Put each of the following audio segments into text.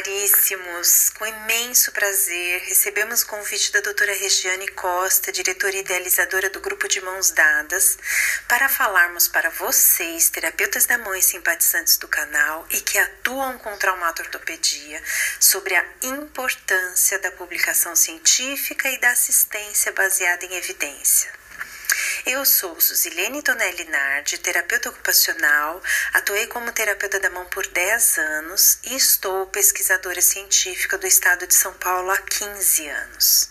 caríssimos, com imenso prazer, recebemos o convite da doutora Regiane Costa, diretora idealizadora do Grupo de Mãos Dadas, para falarmos para vocês, terapeutas da mão e simpatizantes do canal e que atuam com traumatortopedia, sobre a importância da publicação científica e da assistência baseada em evidência. Eu sou Suzilene Tonelli Nardi, terapeuta ocupacional, atuei como terapeuta da mão por 10 anos e estou pesquisadora científica do estado de São Paulo há 15 anos.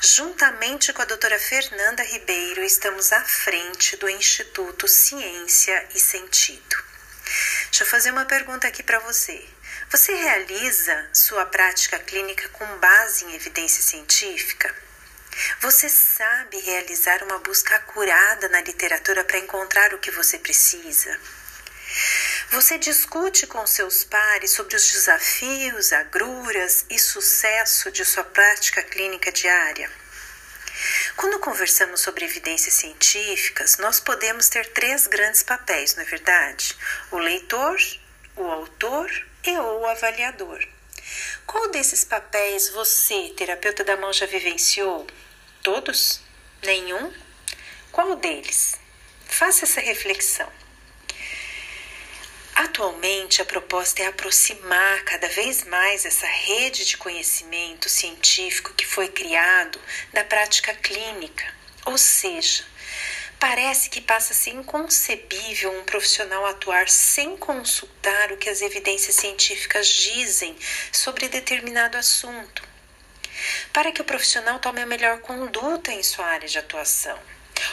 Juntamente com a doutora Fernanda Ribeiro, estamos à frente do Instituto Ciência e Sentido. Deixa eu fazer uma pergunta aqui para você. Você realiza sua prática clínica com base em evidência científica? Você sabe realizar uma busca acurada na literatura para encontrar o que você precisa? Você discute com seus pares sobre os desafios, agruras e sucesso de sua prática clínica diária? Quando conversamos sobre evidências científicas, nós podemos ter três grandes papéis, não é verdade? O leitor, o autor e ou o avaliador. Qual desses papéis você, terapeuta da mão, já vivenciou? Todos? Nenhum? Qual deles? Faça essa reflexão. Atualmente, a proposta é aproximar cada vez mais essa rede de conhecimento científico que foi criado da prática clínica, ou seja, parece que passa a ser inconcebível um profissional atuar sem consultar o que as evidências científicas dizem sobre determinado assunto para que o profissional tome a melhor conduta em sua área de atuação,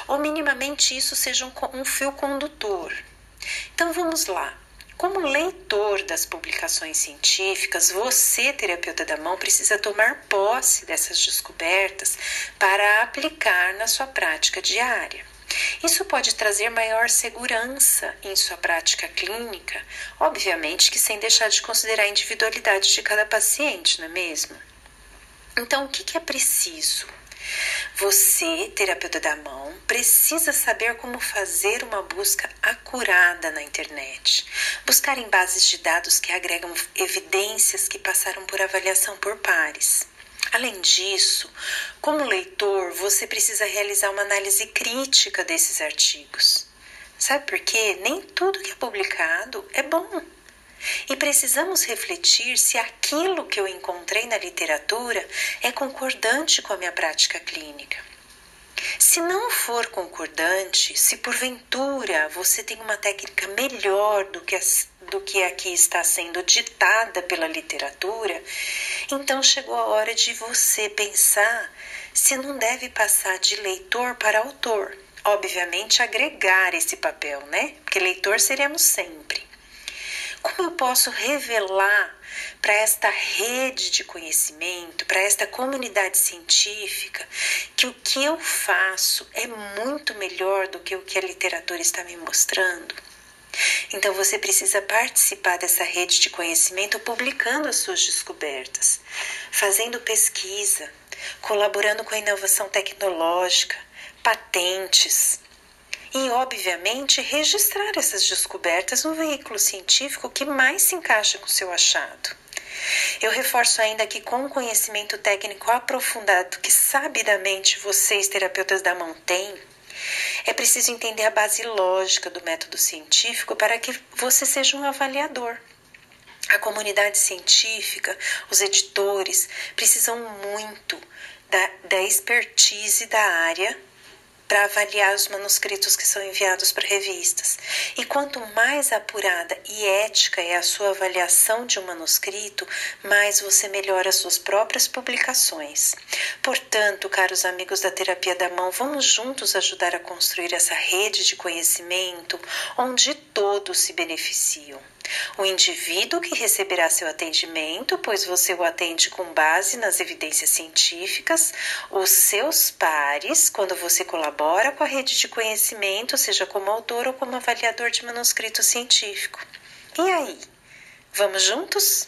ou minimamente isso seja um, um fio condutor. Então vamos lá. Como leitor das publicações científicas, você, terapeuta da mão, precisa tomar posse dessas descobertas para aplicar na sua prática diária. Isso pode trazer maior segurança em sua prática clínica, obviamente que sem deixar de considerar a individualidade de cada paciente, não é mesmo? Então, o que, que é preciso? Você, terapeuta da mão, precisa saber como fazer uma busca acurada na internet. Buscar em bases de dados que agregam evidências que passaram por avaliação por pares. Além disso, como leitor, você precisa realizar uma análise crítica desses artigos. Sabe por quê? Nem tudo que é publicado é bom. E precisamos refletir se aquilo que eu encontrei na literatura é concordante com a minha prática clínica. Se não for concordante, se porventura você tem uma técnica melhor do que, a, do que a que está sendo ditada pela literatura, então chegou a hora de você pensar se não deve passar de leitor para autor. Obviamente, agregar esse papel, né? Porque leitor seremos sempre. Como eu posso revelar para esta rede de conhecimento, para esta comunidade científica, que o que eu faço é muito melhor do que o que a literatura está me mostrando? Então você precisa participar dessa rede de conhecimento publicando as suas descobertas, fazendo pesquisa, colaborando com a inovação tecnológica, patentes, e, obviamente, registrar essas descobertas no veículo científico que mais se encaixa com seu achado. Eu reforço ainda que, com o conhecimento técnico aprofundado que sabidamente vocês, terapeutas da mão, têm, é preciso entender a base lógica do método científico para que você seja um avaliador. A comunidade científica, os editores, precisam muito da, da expertise da área para avaliar os manuscritos que são enviados para revistas. E quanto mais apurada e ética é a sua avaliação de um manuscrito, mais você melhora as suas próprias publicações. Portanto, caros amigos da terapia da mão, vamos juntos ajudar a construir essa rede de conhecimento onde todos se beneficiam. O indivíduo que receberá seu atendimento, pois você o atende com base nas evidências científicas, os seus pares, quando você colabora com a rede de conhecimento, seja como autor ou como avaliador de manuscrito científico. E aí? Vamos juntos?